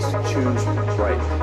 choose right.